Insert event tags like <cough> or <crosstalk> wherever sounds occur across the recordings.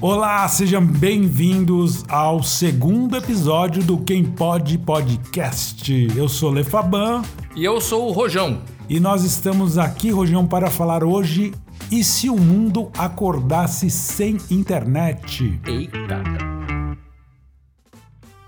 Olá, sejam bem-vindos ao segundo episódio do Quem Pode Podcast. Eu sou Lefaban E eu sou o Rojão. e nós estamos aqui, Rojão, para falar hoje e se o mundo acordasse sem internet? Eita.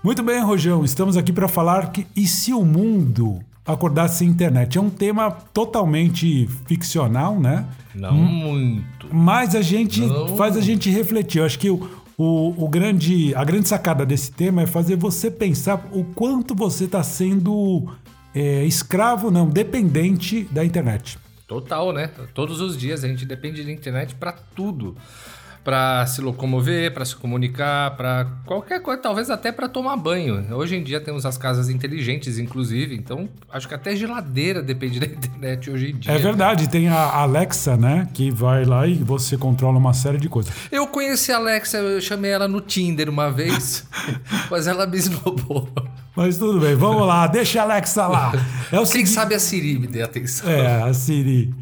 Muito bem, Rojão, estamos aqui para falar que e se o mundo acordasse sem internet? É um tema totalmente ficcional, né? Não muito. Mas a gente Não. faz a gente refletir. Eu acho que o, o, o grande, a grande sacada desse tema é fazer você pensar o quanto você está sendo é, escravo, não, dependente da internet. Total, né? Todos os dias a gente depende da internet pra tudo. Pra se locomover, pra se comunicar, pra qualquer coisa, talvez até pra tomar banho. Hoje em dia temos as casas inteligentes, inclusive, então acho que até geladeira depende da <laughs> internet hoje em dia. É verdade, tem a Alexa, né? Que vai lá e você controla uma série de coisas. Eu conheci a Alexa, eu chamei ela no Tinder uma vez, <laughs> mas ela me esnobou. Mas tudo bem, vamos lá, deixa a Alexa lá. É o Quem seguinte, sabe a Siri me dê atenção. É, a Siri.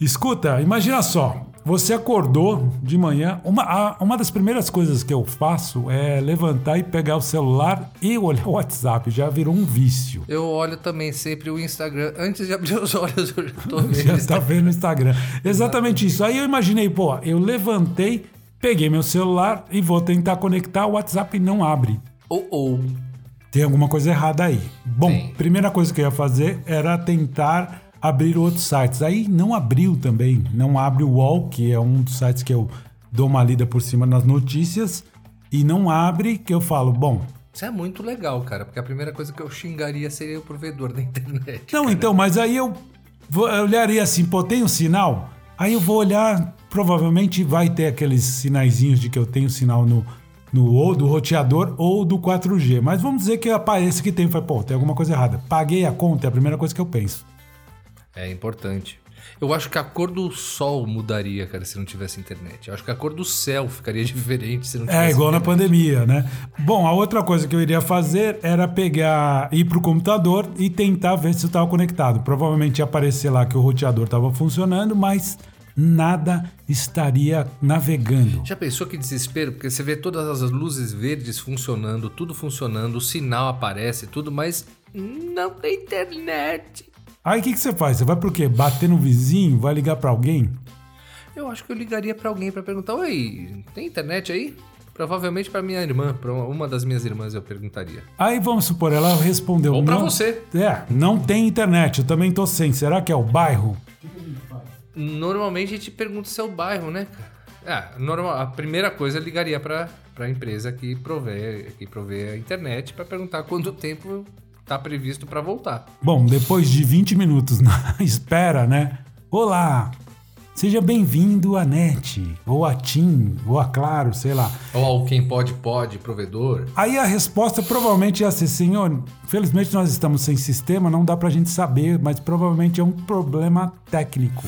Escuta, imagina só. Você acordou de manhã. Uma, uma das primeiras coisas que eu faço é levantar e pegar o celular e olhar o WhatsApp. Já virou um vício. Eu olho também sempre o Instagram. Antes de abrir os olhos, eu já tô vendo. <laughs> Já tá vendo no Instagram. Exatamente isso. Aí eu imaginei, pô, eu levantei, peguei meu celular e vou tentar conectar. O WhatsApp não abre. Ou, ou. Tem alguma coisa errada aí. Bom, Tem. primeira coisa que eu ia fazer era tentar abrir outros sites. Aí não abriu também. Não abre o UOL, que é um dos sites que eu dou uma lida por cima nas notícias. E não abre, que eu falo, bom. Isso é muito legal, cara, porque a primeira coisa que eu xingaria seria o provedor da <laughs> internet. Não, então, mas aí eu, vou- eu olharia assim, pô, tem um sinal? Aí eu vou olhar, provavelmente vai ter aqueles sinaizinhos de que eu tenho sinal no, no ou do roteador ou do 4G. Mas vamos dizer que aparece que tem. Falei, pô, tem alguma coisa errada. Paguei a conta, é a primeira coisa que eu penso. É importante. Eu acho que a cor do sol mudaria, cara, se não tivesse internet. Eu acho que a cor do céu ficaria <laughs> diferente se não tivesse É, igual na internet. pandemia, né? Bom, a outra coisa que eu iria fazer era pegar, ir pro computador e tentar ver se eu estava conectado. Provavelmente ia aparecer lá que o roteador estava funcionando, mas nada estaria navegando. Já pensou que desespero? Porque você vê todas as luzes verdes funcionando, tudo funcionando, o sinal aparece, tudo, mas não tem internet. Aí o que, que você faz? Você vai pro quê? Bater no vizinho? Vai ligar pra alguém? Eu acho que eu ligaria pra alguém pra perguntar: Oi, tem internet aí? Provavelmente pra minha irmã, pra uma das minhas irmãs eu perguntaria. Aí vamos supor, ela respondeu. Ou pra não, você. É, não tem internet, eu também tô sem. Será que é o bairro? Normalmente a gente pergunta o seu bairro, né, cara? É, normal, a primeira coisa eu ligaria pra, pra empresa que provê, que provê a internet pra perguntar quanto tempo tá previsto pra voltar. Bom, depois de 20 minutos na <laughs> espera, né? Olá! Seja bem-vindo à NET, ou a TIM, ou a Claro, sei lá. Ou ao quem pode, pode, provedor. Aí a resposta provavelmente ia ser, senhor, felizmente nós estamos sem sistema, não dá pra gente saber, mas provavelmente é um problema técnico.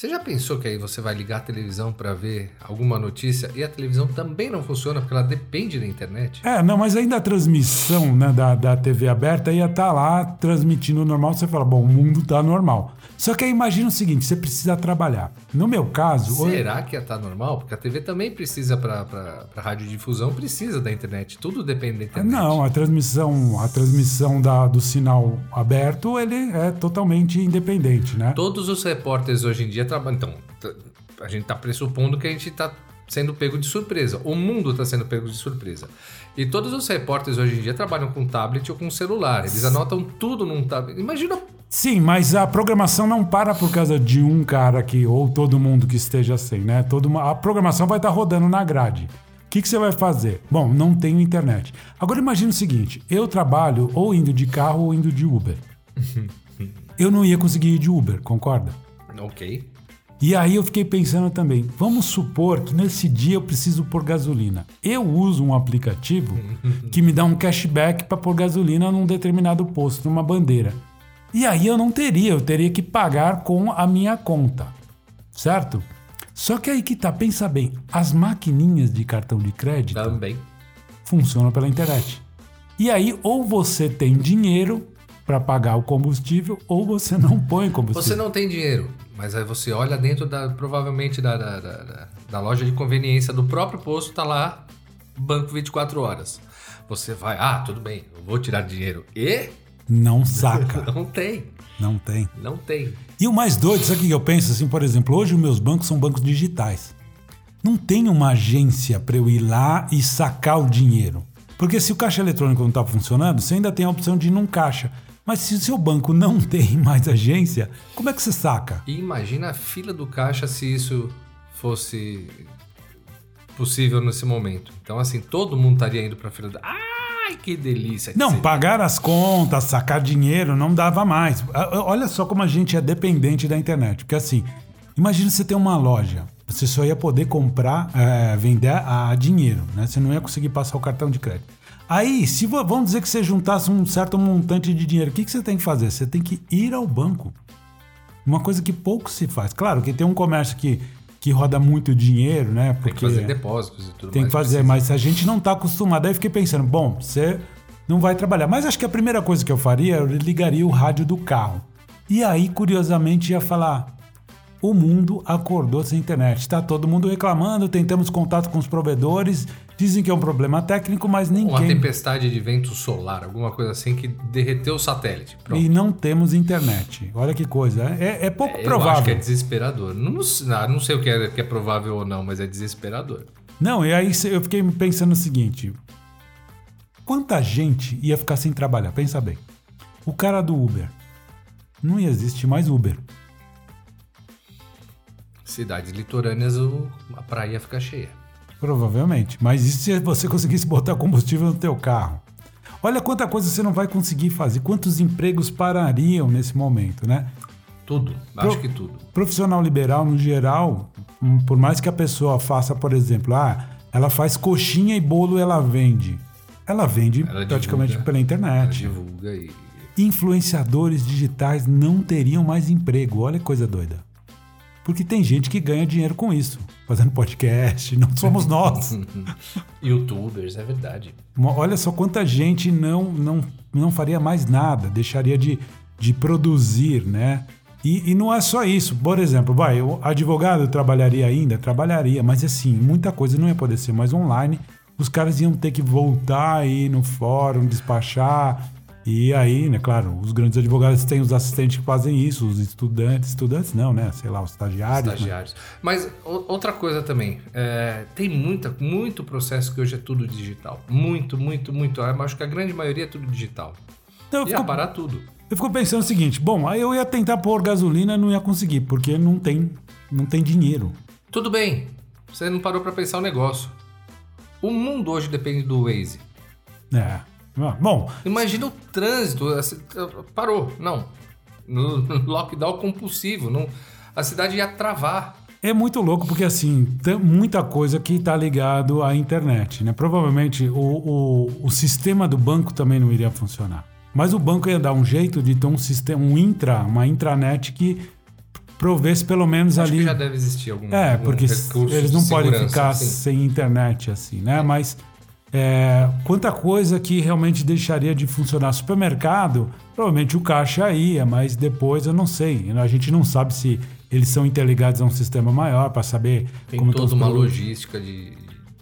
Você já pensou que aí você vai ligar a televisão pra ver alguma notícia e a televisão também não funciona porque ela depende da internet? É, não, mas ainda a transmissão né, da, da TV aberta ia estar lá transmitindo normal, você fala, bom, o mundo tá normal. Só que aí imagina o seguinte, você precisa trabalhar. No meu caso... hoje- Será que ia estar normal? Porque a TV também precisa pra radiodifusão, precisa da internet. Tudo depende da internet. Não, a transmissão, a transmissão da, do sinal aberto, ele é totalmente independente, né? Todos os repórteres hoje em dia trabalham. Então, a gente tá pressupondo que a gente tá sendo pego de surpresa. O mundo tá sendo pego de surpresa. E todos os repórteres hoje em dia trabalham com tablet ou com celular. Eles anotam tudo num tablet. Imagina. Sim, mas a programação não para por causa de um cara aqui ou todo mundo que esteja sem, né? Todo, mu- a programação vai estar rodando na grade. O que, que você vai fazer? Bom, não tenho internet. Agora imagine o seguinte: eu trabalho ou indo de carro ou indo de Uber. <laughs> Eu não ia conseguir ir de Uber, concorda? Ok. E aí eu fiquei pensando também, vamos supor que nesse dia eu preciso pôr gasolina. Eu uso um aplicativo <laughs> que me dá um cashback para pôr gasolina num determinado posto, numa bandeira. E aí eu não teria, eu teria que pagar com a minha conta. Certo? Só que aí que tá, pensa bem, as maquininhas de cartão de crédito Também. funcionam pela internet. E aí ou você tem dinheiro para pagar o combustível ou você não põe combustível. Você não tem dinheiro. Mas aí você olha dentro da, provavelmente da, da, da, da loja de conveniência do próprio posto, tá lá, banco 24 horas. Você vai, ah, tudo bem, eu vou tirar dinheiro. E Não saca. <laughs> não tem, não tem. não tem. E o mais doido, sabe o que eu penso? Assim, por exemplo, hoje os meus bancos são bancos digitais. Não tem uma agência para eu ir lá e sacar o dinheiro. Porque se o caixa eletrônico não está funcionando, você ainda tem a opção de ir num caixa. Mas se o seu banco não <laughs> tem mais agência, como é que você saca? E imagina a fila do caixa se isso fosse possível nesse momento. Então, assim, todo mundo estaria indo pra fila do... Ai, que delícia. que Não, seria. pagar as contas, sacar dinheiro, não dava mais. Ah, Olha só como a gente é dependente da internet. Porque assim, imagina você ter uma loja. Você só ia poder comprar, é, vender a dinheiro, né? Você não ia conseguir passar o cartão de crédito. Aí, se vamos dizer que você juntasse um certo montante de dinheiro, o que, que você tem que fazer? Você tem que ir ao banco. Uma coisa que pouco se faz. Claro que tem um comércio que, que roda muito dinheiro, né? Tem que fazer depósitos e tudo Tem que fazer, precisa. mas a gente não tá acostumado. Aí eu fiquei pensando, bom, você não vai trabalhar. Mas acho que a primeira coisa que eu faria, eu ligaria o rádio do carro. E aí, curiosamente, ia falar: o mundo acordou sem internet. Tá todo mundo reclamando, tentamos contato com os provedores, dizem que é um problema técnico, mas Uma ninguém. tempestade de vento solar, alguma coisa assim que derreteu o satélite. Pronto. E não temos internet. Olha que coisa. É, é pouco Eu provável. acho que é desesperador. Não, não, sei- ah, não sei o que é, que é provável ou não, mas é desesperador. Não, e aí eu fiquei pensando o seguinte: quanta gente ia ficar sem trabalhar? Pensa bem. O cara do Uber. Não ia existir mais Uber. Cidades litorâneas, a praia fica cheia. Provavelmente. Mas e se você conseguisse botar combustível no teu carro? Olha quanta coisa você não vai conseguir fazer. Quantos empregos parariam nesse momento, né? Tudo. Pro- Acho que tudo. Profissional liberal, no geral, hum, por mais que a pessoa faça, por exemplo, ah, ela faz coxinha e bolo ela vende. Ela vende Ela praticamente divulga. pela Ela internet. divulga e. influenciadores digitais não teriam mais emprego. Olha que coisa doida. Porque tem gente que ganha dinheiro com isso, fazendo podcast, não somos nós. <laughs> Youtubers, é verdade. Olha só quanta gente não, não, não faria mais nada, deixaria de, de produzir, né? E, e não é só isso. Por exemplo, vai, o advogado trabalharia ainda? Trabalharia, mas assim, muita coisa não ia poder ser mais online. Os caras iam ter que voltar aí no fórum, despachar. E aí, né, claro, os grandes advogados têm os assistentes que fazem isso, os estudantes, estudantes não, né? Sei lá, os estagiários. né? Estagiários. Mas o- outra coisa também, é, tem muita, muito processo que hoje é tudo digital. Muito, muito, muito. Eu acho que a grande maioria é tudo digital. Então, Ia fico- parar tudo. Eu fico pensando o seguinte, bom, aí eu ia tentar pôr gasolina, não ia conseguir, porque não tem, não tem dinheiro. Tudo bem, você não parou pra pensar o negócio. O mundo hoje depende do Waze. É. Ah, Bom, Imagina o trânsito. assim, Parou. Não. No <laughs> lockdown compulsivo. Não, a cidade ia travar. é muito louco porque assim, tem muita coisa que está ligado à internet, né? Provavelmente o, o, o sistema do banco também não iria funcionar. Mas o banco ia dar um jeito de ter um sistema, um intra, uma intranet que provesse pelo menos Acho ali. que já deve existir algum, É, algum porque eles não de podem ficar sim. sem internet assim, né? Mas é, quanta coisa que realmente deixaria de funcionar. Supermercado, provavelmente o caixa ia, mas depois eu não sei. A gente não sabe se eles são interligados a um sistema maior para saber Tem como toda uma produtos. logística de,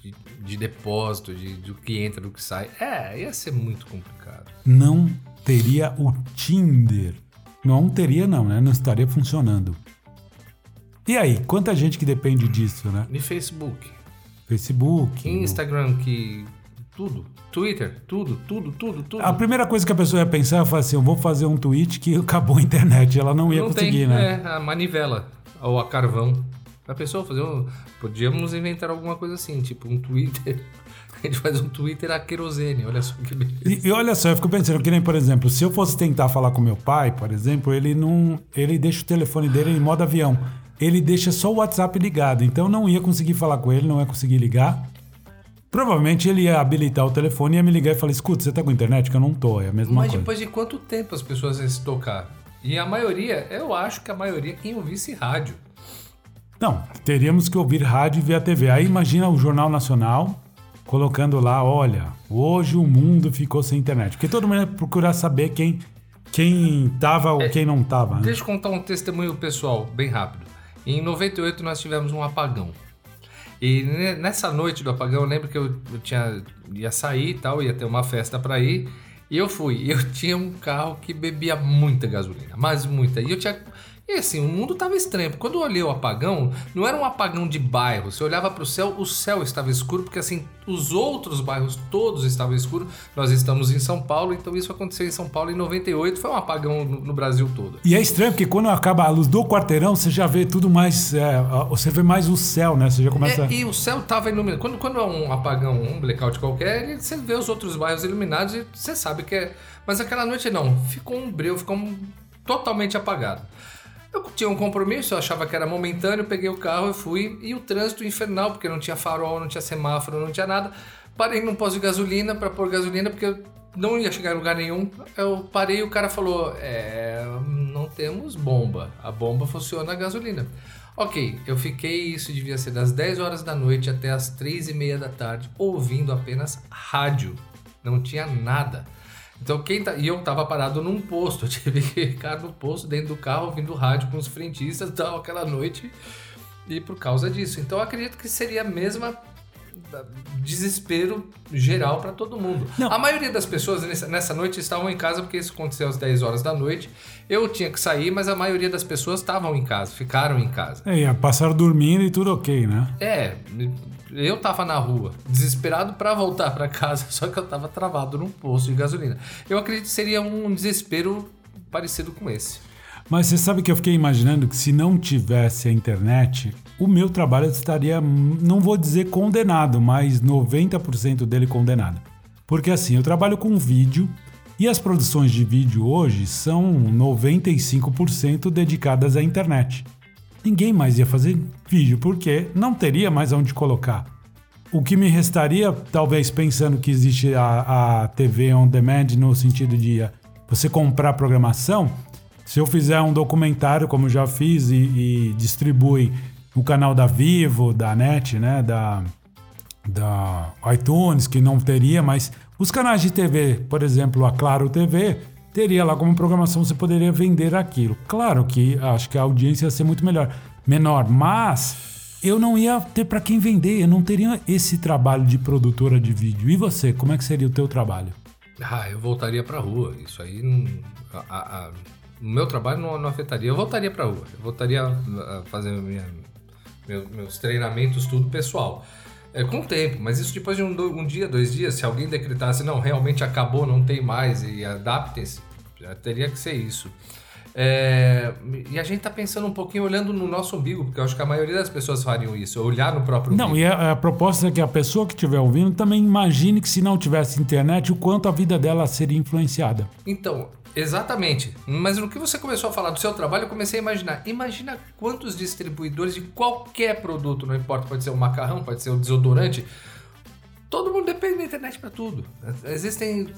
de, de depósito, de, do que entra, do que sai. É, ia ser muito complicado. Não teria o Tinder. Não teria não, né? Não estaria funcionando. E aí, quanta gente que depende disso, né? E Facebook, Facebook. Instagram, que. Tudo. Twitter, tudo, tudo, tudo, tudo. A primeira coisa que a pessoa ia pensar foi assim: eu vou fazer um tweet que <laughs> acabou a internet. Ela não ia não conseguir, tem, né? É, a manivela. Ou a carvão. A pessoa fazer um. Podíamos inventar alguma coisa assim, tipo um Twitter. <laughs> A gente faz um Twitter a querosene, olha só que beleza. E, e olha só, eu fico pensando que nem, por exemplo, se eu fosse tentar falar com meu pai, por exemplo, ele não. Ele deixa o telefone dele em modo avião. Ele deixa só o WhatsApp ligado. Então eu não ia conseguir falar com ele, não ia conseguir ligar. Provavelmente ele ia habilitar o telefone e ia me ligar e falar: escuta, você tá com internet? Que eu não tô. É a mesma Mas coisa. depois de quanto tempo as pessoas iam se tocar? E a maioria, eu acho que a maioria quem ouvisse rádio. Não, teríamos que ouvir rádio e ver a TV. Aí imagina o Jornal Nacional colocando lá, olha, hoje o mundo ficou sem internet. Porque todo mundo ia procurar saber quem quem tava ou quem não tava. Né? Deixa eu contar um testemunho pessoal, bem rápido. Em 98 nós tivemos um apagão. E nessa noite do apagão, eu lembro que eu, tinha, ia sair e tal, ia ter uma festa para ir. E eu fui. Eu <laughs> tinha um carro que bebia muita gasolina, mas muita. E eu tinha e assim, o mundo estava estranho. Quando eu olhei o apagão, não era um apagão de bairro. Você olhava para o céu, o céu estava escuro, porque assim, os outros bairros todos estavam escuros. Nós estamos em São Paulo, então isso aconteceu em São Paulo em 98. Foi um apagão no, no Brasil todo. E é estranho, porque quando acaba a luz do quarteirão, você já vê tudo mais. É, você vê mais o céu, né? Você já começa. É, e o céu estava iluminado. Quando, quando é um apagão, um blackout qualquer, você vê os outros bairros iluminados e você sabe que é. Mas aquela noite não. Ficou um breu, ficou um... totalmente apagado. Eu tinha um compromisso, eu achava que era momentâneo, peguei o carro e fui. E o trânsito infernal, porque não tinha farol, não tinha semáforo, não tinha nada. Parei num posto de gasolina para pôr gasolina, porque eu não ia chegar em lugar nenhum. Eu parei e o cara falou: É, não temos bomba. A bomba funciona a gasolina. Ok, eu fiquei, isso devia ser das 10 horas da noite até as 3 e meia da tarde, ouvindo apenas rádio. Não tinha nada. Então quem tá. E eu tava parado num posto. <laughs> Eu tive que ficar no posto, dentro do carro, ouvindo rádio com os frentistas e <laughs> tal, aquela noite. E por causa disso. Então eu acredito que seria a mesma desespero geral para todo mundo. Não. A maioria das pessoas nessa, nessa, noite estavam em casa porque isso aconteceu às 10 horas da noite. Eu tinha que sair, mas a maioria das pessoas estavam em casa, ficaram em casa. É, passaram dormindo e tudo ok, né? É, eu tava na rua, desesperado para voltar para casa, <laughs> só que eu tava travado num posto de gasolina. Eu acredito que seria um desespero parecido com esse. Mas você sabe que eu fiquei imaginando que se não tivesse a internet, o meu trabalho estaria, não vou dizer condenado, mas 90% dele condenado. Porque assim, eu trabalho com vídeo e as produções de vídeo hoje são 95% dedicadas à internet. Ninguém mais ia fazer vídeo porque não teria mais onde colocar. O que me restaria, talvez pensando que existe a, a TV on demand no sentido de você comprar programação, se eu fizer um documentário, como já fiz, e, e distribui no canal da Vivo, da NET, né, da, da iTunes, que não teria, mas os canais de TV, por exemplo, a Claro TV, teria lá como programação, você poderia vender aquilo. Claro que acho que a audiência ia ser muito melhor, menor, mas eu não ia ter para quem vender, eu não teria esse trabalho de produtora de vídeo. E você, como é que seria o teu trabalho? Ah, eu voltaria para rua. Isso aí a, a, o meu trabalho não, não afetaria. Eu voltaria para rua. Eu voltaria a fazer minha, meus treinamentos, tudo pessoal. É, com o tempo, mas isso depois de um, um, dia, dois dias, se alguém decretasse, não, realmente acabou, não tem mais e adaptem-se, teria que ser isso. É, e a gente tá pensando um pouquinho olhando no nosso umbigo, porque eu acho que a maioria das pessoas fariam isso, olhar no próprio umbigo. Não, e a, a proposta é que a pessoa que estiver ouvindo também imagine que se não tivesse internet, o quanto a vida dela seria influenciada. Então, Exatamente. Mas no que você começou a falar do seu trabalho, eu comecei a imaginar. Imagina quantos distribuidores de qualquer produto, não importa, pode ser o macarrão, pode ser o desodorante. Todo mundo depende da internet para tudo. Existem.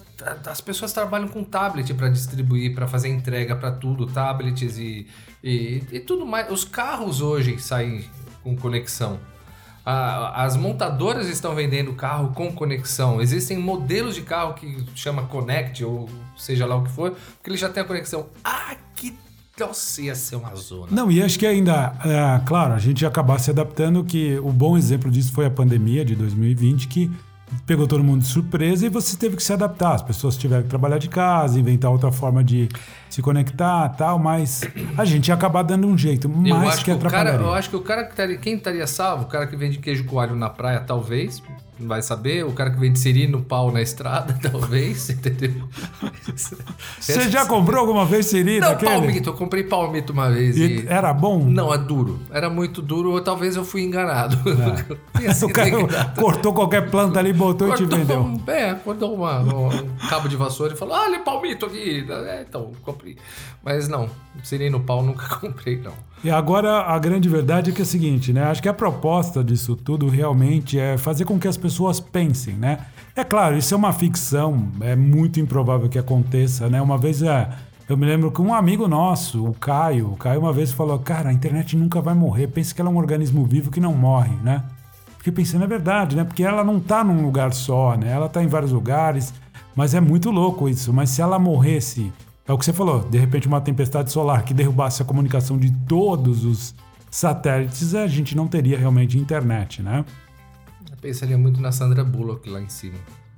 As pessoas trabalham com tablet para distribuir, para fazer entrega para tudo, tablets e, e, e tudo mais. Os carros hoje saem com conexão. as montadoras estão vendendo carro com conexão. Existem modelos de carro que chama Connect ou seja lá o que for, porque ele já tem a conexão. Ah, que nossa, ia ser uma zona. Não, e acho que ainda, é, claro, a gente ia acabar se adaptando, que o bom exemplo disso foi a pandemia de 2020, que pegou todo mundo de surpresa e você teve que se adaptar. As pessoas tiveram que trabalhar de casa, inventar outra forma de se conectar tal, mas a gente ia acabar dando um jeito, mais que, que atrapalharia. Cara, eu acho que o cara que estaria, quem estaria salvo, o cara que vende queijo coalho na praia, talvez, vai saber. O cara que vende siri no pau na estrada, <laughs> talvez, entendeu? Você já comprou alguma vez siri Não, daquele? palmito. Eu comprei palmito uma vez. E e... Era bom? Não, é duro. Era muito duro ou talvez eu fui enganado. É. <laughs> <laughs> o cara cortou qualquer planta ali, botou cortou, e te vendeu. Um, é, cortou uma, um cabo de vassoura e falou, olha palmito aqui. É, então, Mas não, siri no pau <laughs> nunca comprei, não. E agora a grande verdade é que é o seguinte, né? Acho que a proposta disso tudo realmente é fazer com que as pessoas pensem, né? É claro, isso é uma ficção, é muito improvável que aconteça, né? Uma vez é, eu me lembro que um amigo nosso, o Caio, o Caio uma vez falou: "Cara, a internet nunca vai morrer. Pensa que ela é um organismo vivo que não morre, né?" Fiquei pensando, é verdade, né? Porque ela não está num lugar só, né? Ela está em vários lugares, mas é muito louco isso. Mas se ela morresse É o que você falou, de repente uma tempestade solar que derrubasse a comunicação de todos os satélites, a gente não teria realmente internet, né? Eu pensaria muito na Sandra Bullock lá em cima.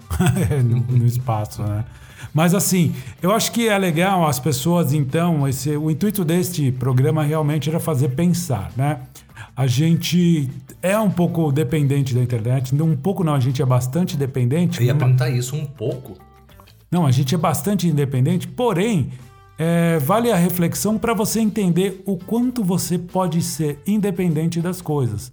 <laughs> no, no, espaço, né? Mas assim, eu acho que é legal as pessoas, então, esse, o intuito deste programa realmente era fazer pensar, né? A gente é um pouco dependente da internet, um pouco não, a gente é bastante dependente. Eu ia perguntar isso, um pouco. Não, a gente é bastante independente, porém, é, vale a reflexão para você entender o quanto você pode ser independente das coisas.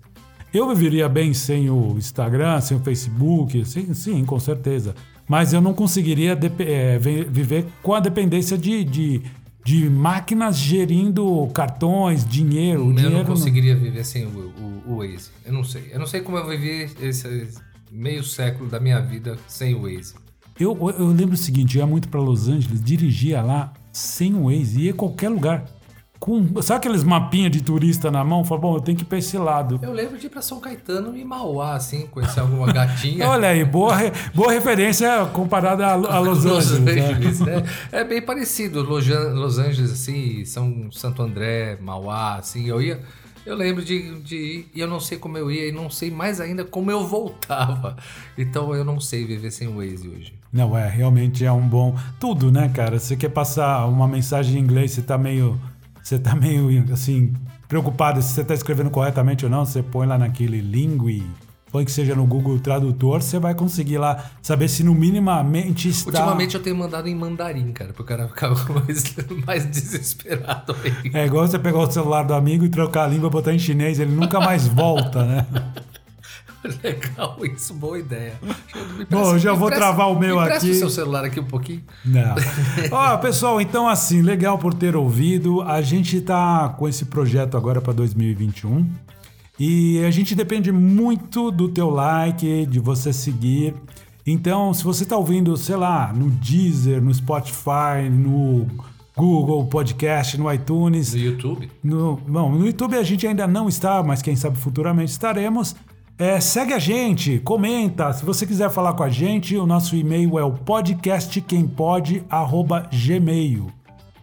Eu viveria bem sem o Instagram, sem o Facebook, sim, sim com certeza. Mas eu não conseguiria é, viver com a dependência de, de, de, máquinas gerindo cartões, dinheiro. Eu dinheiro não conseguiria não... viver sem o, o, o Waze. Eu não sei. Eu não sei como eu vivi esse meio século da minha vida sem o Waze. Eu, eu lembro o seguinte, eu ia muito para Los Angeles, dirigia lá sem o Waze, ia a qualquer lugar com. Sabe aqueles mapinhas de turista na mão? Fala, bom, eu tenho que ir pra esse lado. Eu lembro de ir pra São Caetano e Mauá, assim, conhecer alguma gatinha. <laughs> Olha aí, boa, re... boa referência comparada a, a Los, <laughs> Los Angeles. Angeles né? É bem parecido. Los Angeles, assim, São Santo André, Mauá, assim. Eu ia. Eu lembro de, de ir e eu não sei como eu ia e não sei mais ainda como eu voltava. <laughs> Então eu não sei viver sem o Waze hoje. Não, é, realmente é um bom. Tudo, né, cara? Você quer passar uma mensagem em inglês, você tá meio você tá meio assim, preocupado se você está escrevendo corretamente ou não, você põe lá naquele Lingui, põe que seja no Google Tradutor, você vai conseguir lá saber se no minimamente está. Ultimamente eu tenho mandado em mandarim, cara, porque o cara ficava <laughs> mais, mais desesperado aí. É igual você pegar o celular do amigo e trocar a língua, botar em chinês, ele nunca mais volta, né? <laughs> Legal isso, boa ideia. Bom, eu já vou presta, travar o meu aqui. o seu celular aqui um pouquinho. Não. <laughs> Ó, pessoal, então assim, legal por ter ouvido. A gente tá com esse projeto agora para 2021. E a gente depende muito do teu like, de você seguir. Então, se você está ouvindo, sei lá, no Deezer, no Spotify, no Google Podcast, no iTunes. No YouTube? No, bom, no YouTube a gente ainda não está, mas quem sabe futuramente estaremos. É, segue a gente, comenta. Se você quiser falar com a gente, o nosso e-mail é o podcastquempode@gmail,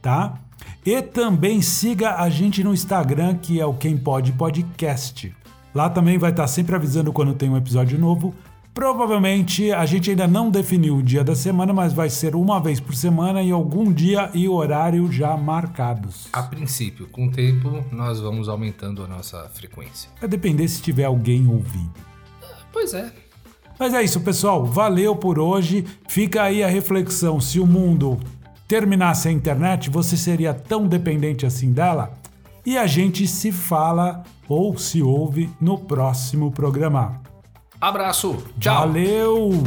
tá? E também siga a gente no Instagram, que é o Quem Pode Podcast. Lá também vai estar sempre avisando quando tem um episódio novo. Provavelmente a gente ainda não definiu o dia da semana, mas vai ser uma vez por semana em algum dia e horário já marcados. A princípio, com o tempo, nós vamos aumentando a nossa frequência. Vai depender se tiver alguém ouvindo. Pois é. Mas é isso, pessoal. Valeu por hoje. Fica aí a reflexão: se o mundo terminasse a internet, você seria tão dependente assim dela? E a gente se fala ou se ouve no próximo programa. Abraço. Tchau. Valeu.